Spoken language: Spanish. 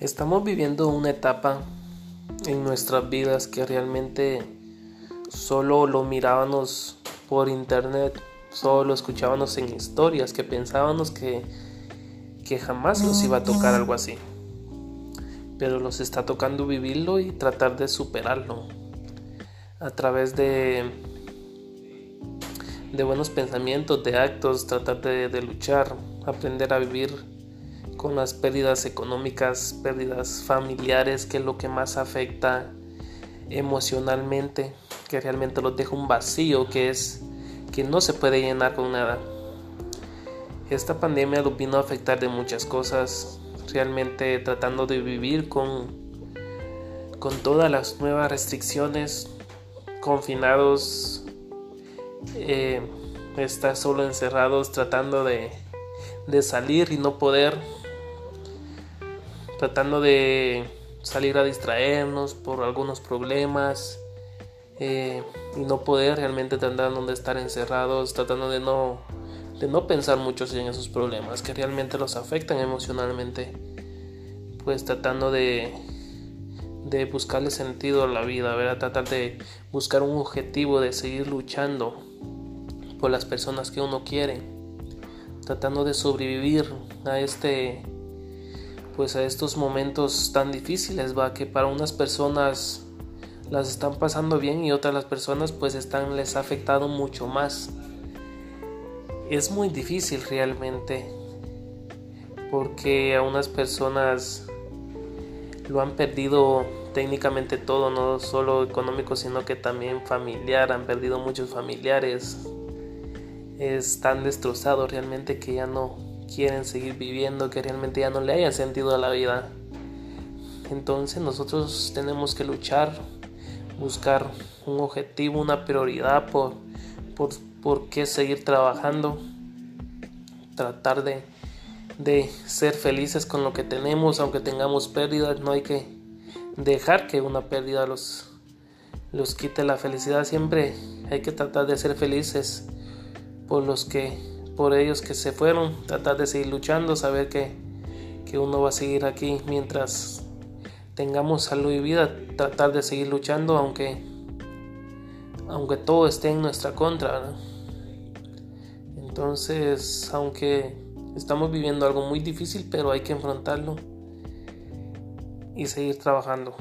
Estamos viviendo una etapa en nuestras vidas que realmente solo lo mirábamos por internet, solo lo escuchábamos en historias, que pensábamos que, que jamás nos iba a tocar algo así. Pero nos está tocando vivirlo y tratar de superarlo a través de, de buenos pensamientos, de actos, tratar de, de luchar, aprender a vivir con las pérdidas económicas, pérdidas familiares, que es lo que más afecta emocionalmente, que realmente lo deja un vacío que es que no se puede llenar con nada. Esta pandemia lo vino a afectar de muchas cosas, realmente tratando de vivir con, con todas las nuevas restricciones, confinados, eh, estar solo encerrados, tratando de, de salir y no poder tratando de salir a distraernos por algunos problemas eh, y no poder realmente tratando de estar encerrados, tratando de no, de no pensar mucho en esos problemas que realmente los afectan emocionalmente, pues tratando de, de buscarle sentido a la vida, ¿verdad? tratar de buscar un objetivo, de seguir luchando por las personas que uno quiere, tratando de sobrevivir a este pues a estos momentos tan difíciles, va que para unas personas las están pasando bien y otras las personas pues están les ha afectado mucho más. Es muy difícil realmente porque a unas personas lo han perdido técnicamente todo, no solo económico, sino que también familiar, han perdido muchos familiares. Están destrozados realmente que ya no quieren seguir viviendo, que realmente ya no le hayan sentido a la vida. Entonces nosotros tenemos que luchar, buscar un objetivo, una prioridad por, por, por qué seguir trabajando, tratar de, de ser felices con lo que tenemos, aunque tengamos pérdidas, no hay que dejar que una pérdida los, los quite la felicidad, siempre hay que tratar de ser felices por los que por ellos que se fueron, tratar de seguir luchando, saber que, que uno va a seguir aquí mientras tengamos salud y vida, tratar de seguir luchando aunque, aunque todo esté en nuestra contra. Entonces, aunque estamos viviendo algo muy difícil, pero hay que enfrentarlo y seguir trabajando.